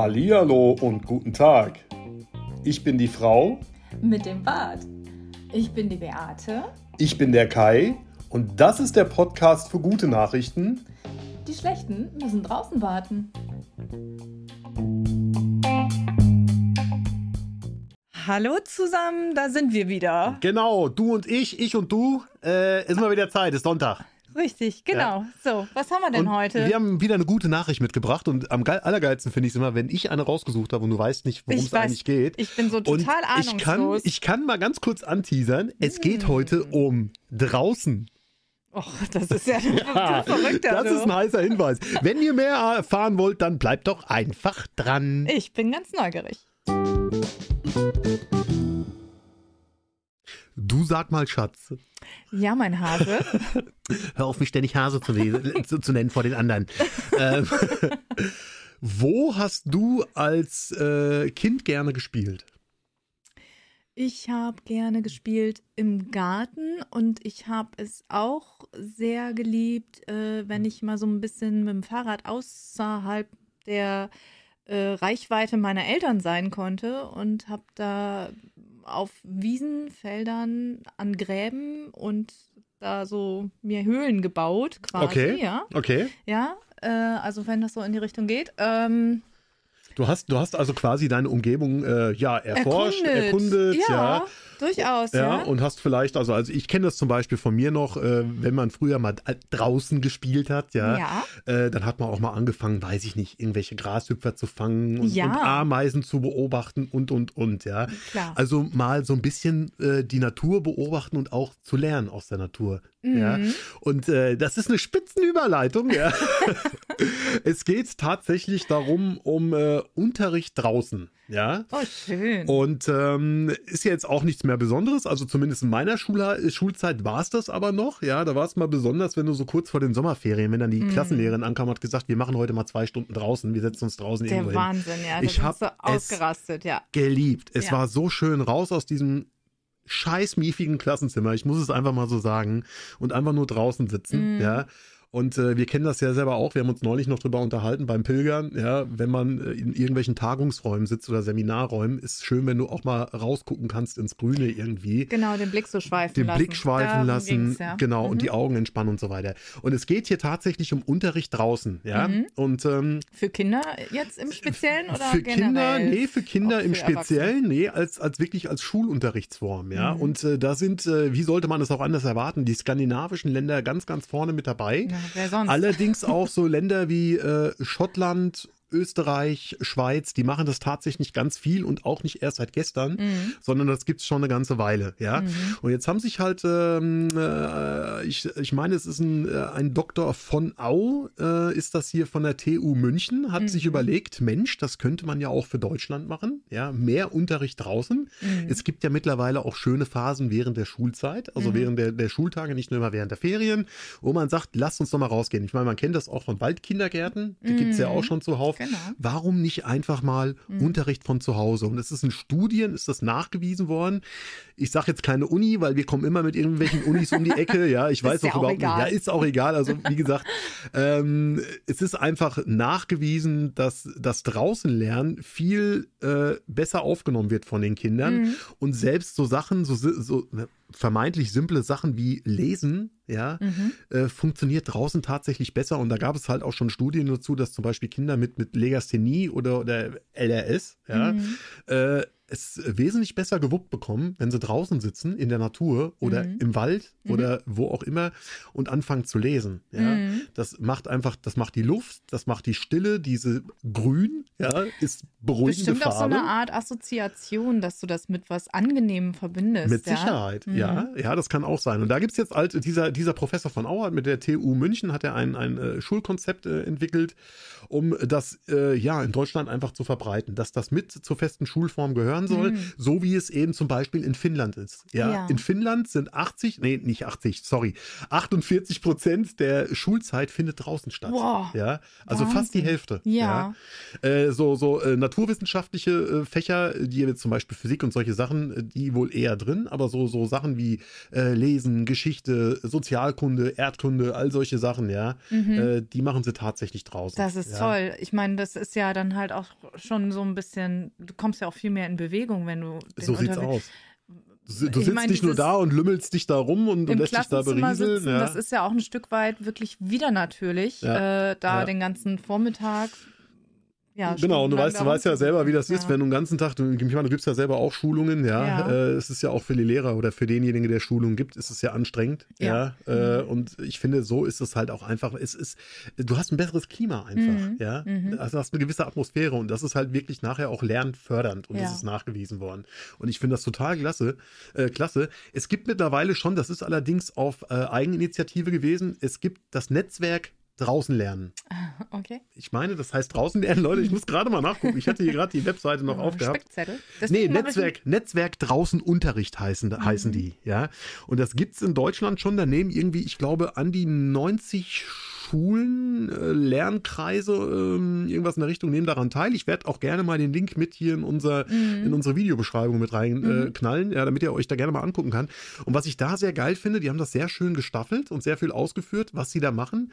Hallihallo und guten Tag. Ich bin die Frau. Mit dem Bart. Ich bin die Beate. Ich bin der Kai. Und das ist der Podcast für gute Nachrichten. Die schlechten müssen draußen warten. Hallo zusammen, da sind wir wieder. Genau, du und ich, ich und du. Äh, ist mal wieder Zeit, ist Sonntag. Richtig, genau. Ja. So, was haben wir denn und heute? Wir haben wieder eine gute Nachricht mitgebracht und am allergeilsten finde ich es immer, wenn ich eine rausgesucht habe und du weißt nicht, worum es eigentlich geht. Ich bin so total und ahnungslos. Ich kann, ich kann mal ganz kurz anteasern. Es hm. geht heute um draußen. Och, das ist ja, ja verrückt. Das ist ein heißer Hinweis. Wenn ihr mehr erfahren wollt, dann bleibt doch einfach dran. Ich bin ganz neugierig. Du sag mal, Schatz. Ja, mein Hase. Hör auf, mich ständig Hase zu, zu, nennen vor den anderen. ähm, wo hast du als äh, Kind gerne gespielt? Ich habe gerne gespielt im Garten und ich habe es auch sehr geliebt, äh, wenn ich mal so ein bisschen mit dem Fahrrad außerhalb der äh, Reichweite meiner Eltern sein konnte und habe da auf Wiesen, Feldern, an Gräben und da so mir Höhlen gebaut, quasi. Okay. Ja. Okay. Ja, äh, also wenn das so in die Richtung geht. Ähm, du hast, du hast also quasi deine Umgebung äh, ja erforscht, erkundet, erkundet ja. ja. Durchaus, ja. ja. Und hast vielleicht, also, also ich kenne das zum Beispiel von mir noch, äh, wenn man früher mal draußen gespielt hat, ja, ja. Äh, dann hat man auch mal angefangen, weiß ich nicht, irgendwelche Grashüpfer zu fangen und, ja. und Ameisen zu beobachten und, und, und, ja. Klar. Also mal so ein bisschen äh, die Natur beobachten und auch zu lernen aus der Natur. Mhm. Ja. Und äh, das ist eine Spitzenüberleitung, ja. es geht tatsächlich darum, um äh, Unterricht draußen. Ja. Oh, schön. Und ähm, ist ja jetzt auch nichts mehr Besonderes. Also zumindest in meiner Schul Schulzeit war es das aber noch. Ja, da war es mal besonders, wenn du so kurz vor den Sommerferien, wenn dann die mm. Klassenlehrerin ankam hat gesagt, wir machen heute mal zwei Stunden draußen, wir setzen uns draußen Der irgendwo Wahnsinn, hin. ja. Ich habe so ausgerastet, ja. Geliebt. Es ja. war so schön raus aus diesem scheiß miefigen Klassenzimmer. Ich muss es einfach mal so sagen und einfach nur draußen sitzen, mm. ja. Und äh, wir kennen das ja selber auch. Wir haben uns neulich noch drüber unterhalten beim Pilgern. Ja, wenn man äh, in irgendwelchen Tagungsräumen sitzt oder Seminarräumen, ist schön, wenn du auch mal rausgucken kannst ins Grüne irgendwie. Genau, den Blick so schweifen den lassen. Den Blick schweifen Darum lassen. Ja. Genau, mhm. und die Augen entspannen und so weiter. Und es geht hier tatsächlich um Unterricht draußen. Ja, mhm. und ähm, für Kinder jetzt im Speziellen oder für generell? Kinder, nee, für Kinder für im Speziellen, nee, als als wirklich als Schulunterrichtsform. Ja, Mhm. und äh, da sind, äh, wie sollte man es auch anders erwarten, die skandinavischen Länder ganz, ganz vorne mit dabei. Ja, wer sonst? Allerdings auch so Länder wie äh, Schottland, Österreich, Schweiz, die machen das tatsächlich ganz viel und auch nicht erst seit gestern, Mhm. sondern das gibt es schon eine ganze Weile, ja. Mhm. Und jetzt haben sich halt, ähm, äh, ich, ich meine, es ist ein, äh, ein Doktor von Au, äh, ist das hier von der TU München, hat Mhm. sich überlegt, Mensch, das könnte man ja auch für Deutschland machen, ja, mehr Unterricht draußen. Mhm. Es gibt ja mittlerweile auch schöne Phasen während der Schulzeit, also Mhm. während der, der Schultage, nicht nur immer während der Ferien, wo man sagt, lasst uns doch mal rausgehen. Ich meine, man kennt das auch von Waldkindergärten, die gibt es ja Mhm. auch schon zuhauf. Genau. Warum nicht einfach mal Mhm. Unterricht von zu Hause? Und es ist in Studien, ist das nachgewiesen worden. Ich sage jetzt keine Uni, weil wir kommen immer mit irgendwelchen Unis um die Ecke. Ja, ich weiß Ist ja auch auch überhaupt egal. nicht. Ja, ist auch egal. Also wie gesagt, ähm, es ist einfach nachgewiesen, dass das draußen lernen viel äh, besser aufgenommen wird von den Kindern. Mhm. Und selbst so Sachen, so, so vermeintlich simple Sachen wie Lesen, ja, Mhm. äh, funktioniert draußen tatsächlich besser. Und da gab es halt auch schon Studien dazu, dass zum Beispiel Kinder mit, mit Legasthenie oder, oder LRS, ja, Mhm. äh, es wesentlich besser gewuppt bekommen, wenn sie draußen sitzen in der Natur oder Mhm. im Wald Mhm. oder wo auch immer und anfangen zu lesen. Ja. Mhm. Das macht einfach, das macht die Luft, das macht die Stille, diese Grün, ja, ist beruhigende Bestimmt auch so Farbe. eine Art Assoziation, dass du das mit was Angenehmem verbindest. Mit ja? Sicherheit, Mhm. ja, ja, das kann auch sein. Und da gibt es jetzt halt, dieser, dieser Professor von Auer mit der TU München hat er ein, ein äh, Schulkonzept äh, entwickelt, um das äh, ja in Deutschland einfach zu verbreiten, dass das mit zur festen Schulform gehören fahren soll, Mhm. so wie es eben zum Beispiel in Finnland ist. Ja, Ja. in Finnland sind 80, nee, nicht 80, sorry, 48 Prozent der Schulzeit findet draußen statt. Wow. Ja, also fast die Wahnsinn. Hälfte. Ja. Äh, so so äh, naturwissenschaftliche äh, Fächer, die jetzt zum Beispiel Physik und solche Sachen, äh, die wohl eher drin, aber so so Sachen wie äh, Lesen, Geschichte, Sozialkunde, Erdkunde, all solche Sachen, ja, äh, die machen sie tatsächlich draußen. Mhm. Das ist ja. toll. Ich meine, das ist ja dann halt auch schon so ein bisschen, du kommst ja auch viel mehr in Bewegung, wenn du den So sieht's aus. Du, du sitzt meine, nicht nur da und lümmelst dich da rum und, und lässt dich da Klassenzimmer berieseln. sitzen, ja. das ist ja auch ein Stück weit wirklich wieder natürlich, Ja. äh, da Ja. den ganzen Vormittag. Ja, Genau, und du weißt, du weißt ja selber, wie das ist, Ja. wenn du den ganzen Tag, du, ich meine, du gibst ja selber auch Schulungen, ja. Ja. Äh, es ist ja auch für die Lehrer oder für denjenigen, der Schulungen gibt, ist es ja anstrengend. Ja. Ja. Äh, und ich finde, so ist es halt auch einfach, es ist, du hast ein besseres Klima einfach, Mhm. ja. Mhm. Also du hast eine gewisse Atmosphäre und das ist halt wirklich nachher auch lernfördernd und das ist nachgewiesen worden. Und ich finde das total klasse, äh, klasse. Es gibt mittlerweile schon, das ist allerdings auf äh, Eigeninitiative gewesen, es gibt das Netzwerk draußen lernen. Okay. Ich meine, das heißt draußen lernen, Leute. Ich muss gerade mal nachgucken. Ich hatte hier gerade die Webseite noch aufgehabt. Speckzettel. Nee, Deswegen Netzwerk, Netzwerk draußen Unterricht heißen, Mhm. heißen die, ja. Und das gibt's in Deutschland schon. Da nehmen irgendwie, ich glaube, an die 90 Schulen, äh, Lernkreise, ähm, irgendwas in der Richtung nehmen daran teil. Ich werde auch gerne mal den Link mit hier in, unser, Mhm. in unsere Videobeschreibung mit reinknallen, äh, knallen, ja, damit ihr euch da gerne mal angucken kann. Und was ich da sehr geil finde, die haben das sehr schön gestaffelt und sehr viel ausgeführt, was sie da machen.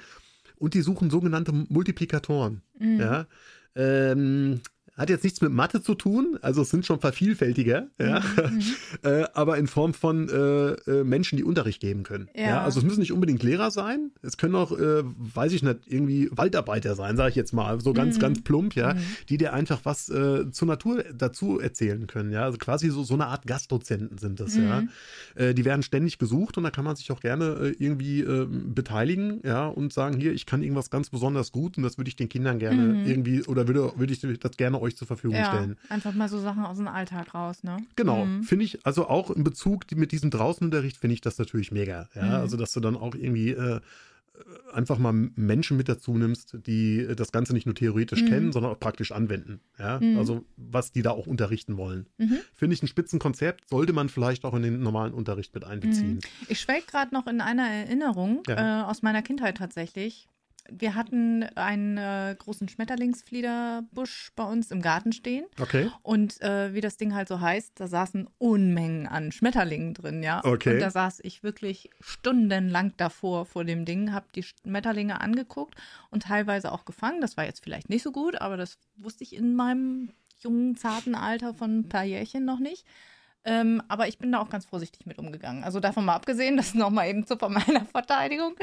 Und die suchen sogenannte Multiplikatoren. Mhm. Ja. Ähm, hat jetzt nichts mit Mathe zu tun, also es sind schon vervielfältiger, ja, Mhm. äh, aber in Form von äh, äh, Menschen, die Unterricht geben können. Ja. Ja. also es müssen nicht unbedingt Lehrer sein, es können auch, äh, weiß ich nicht, irgendwie Waldarbeiter sein, sage ich jetzt mal, so ganz, Mhm. ganz plump, ja, Mhm. die dir einfach was äh, zur Natur dazu erzählen können, ja, also quasi so, so eine Art Gastdozenten sind das, ja. Mhm. Äh, die werden ständig gesucht und da kann man sich auch gerne irgendwie äh, beteiligen, ja, und sagen, hier, ich kann irgendwas ganz besonders gut und das würde ich den Kindern gerne Mhm. irgendwie oder würde, würde ich das gerne euch zur Verfügung ja, stellen. einfach mal so Sachen aus dem Alltag raus, ne? Genau, Mhm. finde ich, also auch in Bezug mit diesem Draußenunterricht finde ich das natürlich mega. Ja, Mhm. also dass du dann auch irgendwie äh, einfach mal Menschen mit dazu nimmst, die äh, das Ganze nicht nur theoretisch Mhm. kennen, sondern auch praktisch anwenden. Ja, Mhm. also was die da auch unterrichten wollen. Mhm. Finde ich ein Spitzenkonzept, sollte man vielleicht auch in den normalen Unterricht mit einbeziehen. Ich schwelg gerade noch in einer Erinnerung Ja. äh, aus meiner Kindheit tatsächlich. Wir hatten einen äh, großen Schmetterlingsfliederbusch bei uns im Garten stehen. Okay. Und äh, wie das Ding halt so heißt, da saßen Unmengen an Schmetterlingen drin, ja. Okay. Und da saß ich wirklich stundenlang davor vor dem Ding, habe die Schmetterlinge angeguckt und teilweise auch gefangen. Das war jetzt vielleicht nicht so gut, aber das wusste ich in meinem jungen, zarten Alter von ein paar Jährchen noch nicht. Ähm, aber ich bin da auch ganz vorsichtig mit umgegangen. Also davon mal abgesehen, das nochmal eben zu von meiner Verteidigung.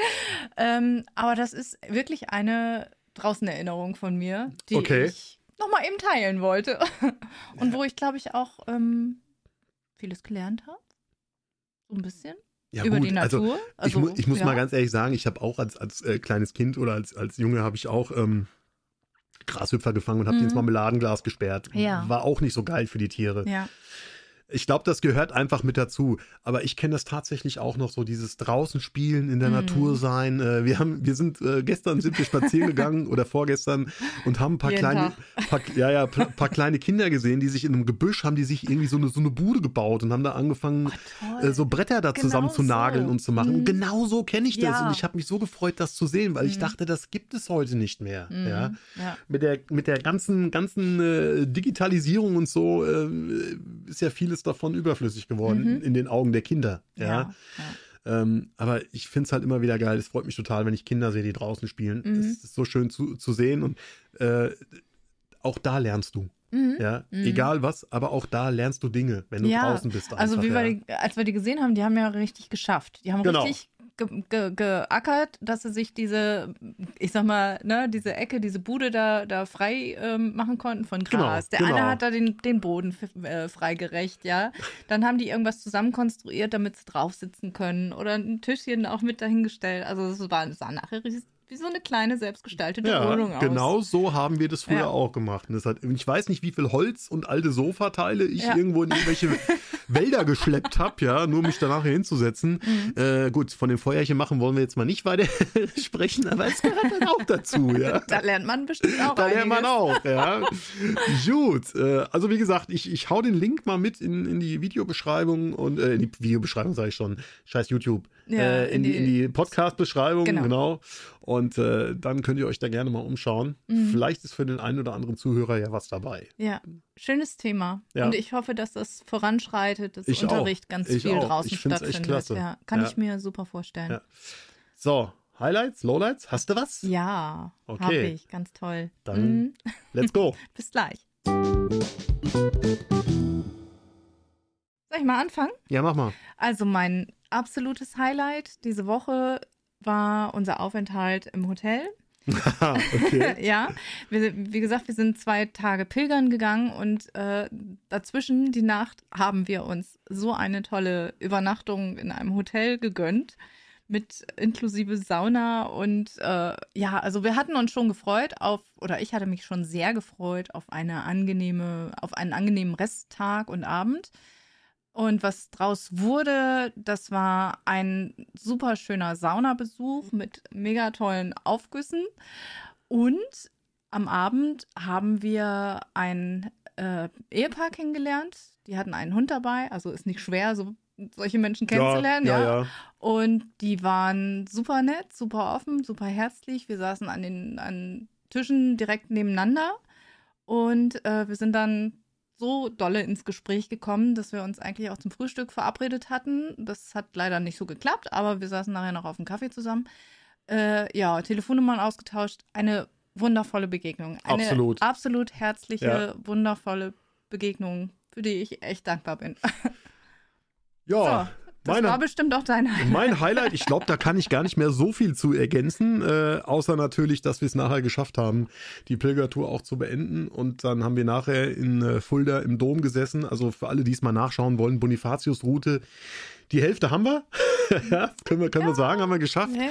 Ähm, aber das ist wirklich eine draußen Erinnerung von mir, die Okay. ich nochmal eben teilen wollte. Und wo ich, glaube ich, auch ähm, vieles gelernt habe. So ein bisschen. Ja, über gut, die also Natur. ich, Also, mu ich muss ja. mal ganz ehrlich sagen, ich habe auch als, als äh, kleines Kind oder als, als Junge habe ich auch ähm, Grashüpfer gefangen und habe die Mhm. ins Marmeladenglas gesperrt. Ja. War auch nicht so geil für die Tiere. Ja. Ich glaube, das gehört einfach mit dazu. Aber ich kenne das tatsächlich auch noch so, dieses draußen spielen, in der Mhm. Natur sein. Äh, wir haben, wir sind äh, gestern sind wir spazieren gegangen oder vorgestern und haben ein paar Jeden kleine, paar, ja, ja, paar, kleine Kinder gesehen, die sich in einem Gebüsch haben, die sich irgendwie so eine, so eine Bude gebaut und haben da angefangen, toll. äh, so Bretter da Genau zusammen zu nageln so. und zu machen. Mhm. Genau so kenne ich das. Ja. Und ich habe mich so gefreut, das zu sehen, weil ich Mhm. dachte, das gibt es heute nicht mehr. Mhm. Ja ja. mit der, mit der ganzen, ganzen äh, Digitalisierung und so äh, ist ja vieles davon überflüssig geworden Mhm. in, den Augen der Kinder. Ja. Ja. ja. Ähm, aber ich finde es halt immer wieder geil. Es freut mich total, wenn ich Kinder sehe, die draußen spielen. Mhm. Es ist so schön zu, zu sehen und äh, auch da lernst du. Mhm. Ja, Mhm. egal was, aber auch da lernst du Dinge, wenn du Ja, draußen bist. Also einfach, wie wir ja. die, als wir die gesehen haben, die haben ja richtig geschafft. Die haben Genau. richtig ge ge geackert, dass sie sich diese, ich sag mal, ne, diese Ecke, diese Bude da, da frei ähm, machen konnten von Genau, Gras. Der genau. eine hat da den, den Boden äh, freigerecht, ja. Dann haben die irgendwas zusammenkonstruiert, damit sie drauf sitzen können. Oder ein Tischchen auch mit dahingestellt. Also es war, sah nachher richtig, wie so eine kleine selbstgestaltete Ja, Wohnung aus. genau so haben wir das früher Ja. auch gemacht. Und das hat, ich weiß nicht, wie viel Holz und alte Sofateile ich Ja. irgendwo in irgendwelche Wälder geschleppt habe, ja, nur mich danach hier hinzusetzen. Mhm. Äh, gut, von dem Feuerchen machen wollen wir jetzt mal nicht weiter sprechen, aber es gehört dann auch dazu, ja. Da lernt man bestimmt auch Da lernt man einiges. auch, ja. Gut, äh, also wie gesagt, ich, ich hau den Link mal mit in, in die Videobeschreibung und äh, in die Videobeschreibung sage ich schon, scheiß YouTube, Ja, äh, in, in die, in die Podcast-Beschreibung, genau. Genau. Und äh, dann könnt ihr euch da gerne mal umschauen. Mhm. Vielleicht ist für den einen oder anderen Zuhörer ja was dabei. Ja, schönes Thema. Ja. Und ich hoffe, dass das voranschreitet, dass Ich auch. Unterricht ganz Ich viel auch. draußen Ich find's echt stattfindet. klasse. Ja, kann Ja. ich mir super vorstellen. So, Highlights, Lowlights, hast du was? Ja, Okay. habe ich. Ganz toll. Dann- Mhm. Let's go. Bis gleich. Soll ich mal anfangen? Ja, mach mal. Also mein absolutes Highlight diese Woche war unser Aufenthalt im Hotel. okay. ja, wir, wie gesagt, wir sind zwei Tage pilgern gegangen und äh, dazwischen die Nacht haben wir uns so eine tolle Übernachtung in einem Hotel gegönnt mit inklusive Sauna und äh, ja, also wir hatten uns schon gefreut auf oder ich hatte mich schon sehr gefreut auf eine angenehme auf einen angenehmen Resttag und Abend. Und was draus wurde, das war ein super schöner Saunabesuch mit mega tollen Aufgüssen. Und am Abend haben wir ein äh, Ehepaar kennengelernt. Die hatten einen Hund dabei, also ist nicht schwer, so solche Menschen kennenzulernen. ja, ja. ja. Und die waren super nett, super offen, super herzlich. Wir saßen an den an Tischen direkt nebeneinander. Und äh, wir sind dann so dolle ins Gespräch gekommen, dass wir uns eigentlich auch zum Frühstück verabredet hatten. Das hat leider nicht so geklappt, aber wir saßen nachher noch auf dem Kaffee zusammen. Äh, ja, Telefonnummern ausgetauscht. Eine wundervolle Begegnung. Eine Absolut. absolut herzliche, Ja. wundervolle Begegnung, für die ich echt dankbar bin. Ja, so, das meine- war bestimmt auch dein Highlight. Mein Highlight, ich glaube, da kann ich gar nicht mehr so viel zu ergänzen, äh, außer natürlich, dass wir es nachher geschafft haben, die Pilgertour auch zu beenden. Und dann haben wir nachher in äh, Fulda im Dom gesessen. Also für alle, die es mal nachschauen wollen, Bonifatius-Route. Die Hälfte haben wir. ja, können wir, können wir sagen, haben wir geschafft. Ja.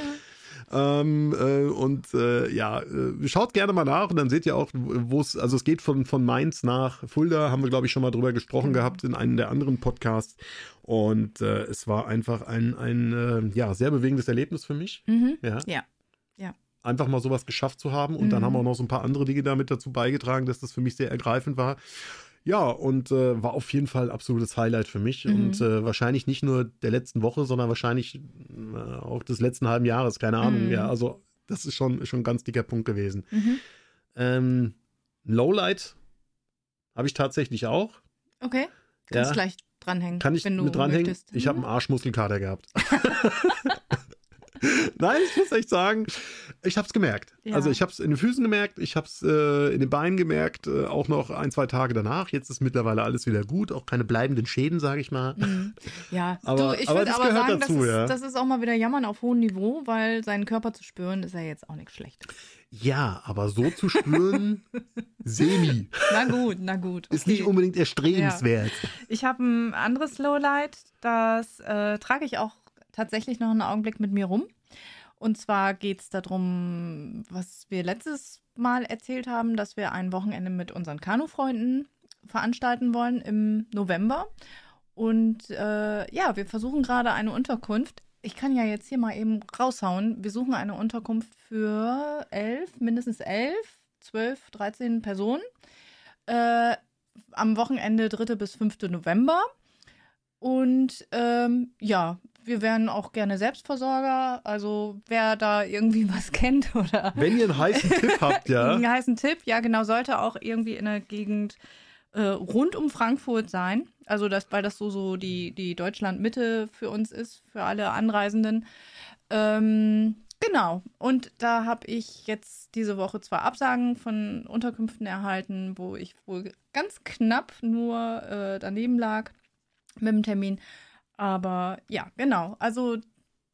Ähm, äh, und äh, ja, äh, schaut gerne mal nach und dann seht ihr auch, wo es, also es geht von, von Mainz nach Fulda, haben wir glaube ich schon mal drüber gesprochen Genau. gehabt in einem der anderen Podcasts. Und äh, es war einfach ein, ein äh, ja, sehr bewegendes Erlebnis für mich. Mhm. Ja. Ja. Einfach mal sowas geschafft zu haben. Und dann Mhm. haben auch noch so ein paar andere Dinge damit dazu beigetragen, dass das für mich sehr ergreifend war. Ja, und äh, war auf jeden Fall ein absolutes Highlight für mich. Mhm. Und äh, wahrscheinlich nicht nur der letzten Woche, sondern wahrscheinlich äh, auch des letzten halben Jahres, keine Ahnung. Mhm. Ja, also das ist schon, schon ein ganz dicker Punkt gewesen. Mhm. Ähm, Lowlight habe ich tatsächlich auch. Okay. Kannst Ja. gleich dranhängen. Kann ich wenn du mit dranhängen? möchtest. Ich habe Mhm. einen Arschmuskelkater gehabt. Nein, ich muss echt sagen, ich habe es gemerkt. Ja. Also ich habe es in den Füßen gemerkt, ich habe es äh, in den Beinen gemerkt, äh, auch noch ein, zwei Tage danach. Jetzt ist mittlerweile alles wieder gut, auch keine bleibenden Schäden, sage ich mal. Mhm. Ja, Aber- du, ich würde aber sagen, dazu, das, ist, ja. das ist auch mal wieder Jammern auf hohem Niveau, weil seinen Körper zu spüren ist ja jetzt auch nichts Schlechtes. Ja, aber so zu spüren, semi, Na gut, na gut. ist okay. nicht unbedingt erstrebenswert. Ich habe ein anderes Lowlight, das äh, trage ich auch tatsächlich noch einen Augenblick mit mir rum. Und zwar geht es darum, was wir letztes Mal erzählt haben, dass wir ein Wochenende mit unseren Kanufreunden veranstalten wollen im November. Und äh, ja, wir versuchen gerade eine Unterkunft. Ich kann ja jetzt hier mal eben raushauen. Wir suchen eine Unterkunft für elf, mindestens elf, zwölf, dreizehn Personen. Äh, am Wochenende 3. bis 5. November. Und ähm, ja, wir wären auch gerne Selbstversorger. Also wer da irgendwie was kennt oder Wenn ihr einen heißen Tipp habt, ja, einen heißen Tipp, ja genau, sollte auch irgendwie in der Gegend äh, rund um Frankfurt sein. Also das, weil das so, so die, die Deutschland-Mitte für uns ist, für alle Anreisenden. Ähm, genau. Und da habe ich jetzt diese Woche zwar Absagen von Unterkünften erhalten, wo ich wohl ganz knapp nur äh, daneben lag mit dem Termin. Aber ja, genau. Also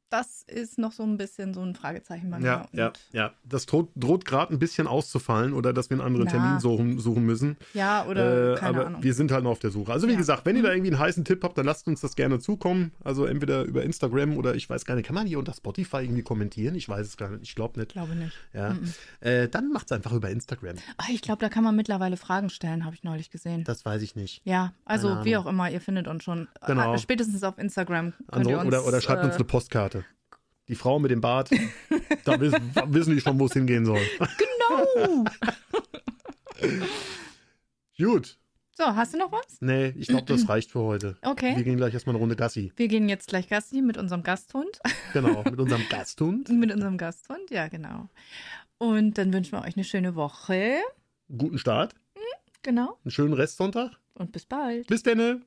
das ist noch so ein bisschen so ein Fragezeichen bei mir. Ja, ja, ja. Das droht, droht gerade ein bisschen auszufallen oder dass wir einen anderen Ja. Termin suchen, suchen müssen. ja oder Äh, keine aber Ahnung. wir sind halt noch auf der Suche. Also wie Ja. gesagt, wenn ihr da Mhm. irgendwie einen heißen Tipp habt, dann lasst uns das gerne zukommen. Also entweder über Instagram oder ich weiß gar nicht, kann man hier unter Spotify irgendwie kommentieren? Ich weiß es gar nicht. Ich glaube nicht. Glaube nicht. Ja. Mhm. Äh, dann macht es einfach über Instagram. Ah, ich glaube, da kann man mittlerweile Fragen stellen, habe ich neulich gesehen. Das weiß ich nicht. ja, also wie auch immer, ihr findet uns schon. Genau. Ah, Spätestens auf Instagram. Könnt Also, ihr uns, oder, oder schreibt uns äh, eine Postkarte. Die Frau mit dem Bart, da wissen, wissen die schon, wo es hingehen soll. Genau! Gut. so, hast du noch was? Nee, ich glaube, das reicht für heute. Wir Okay. gehen gleich erstmal eine Runde Gassi. Wir gehen jetzt gleich Gassi mit unserem Gasthund. Genau, mit unserem Gasthund. mit unserem Gasthund, ja, genau. Und dann wünschen wir euch eine schöne Woche. Guten Start, Genau. einen schönen Restsonntag. Und bis bald. Bis denne.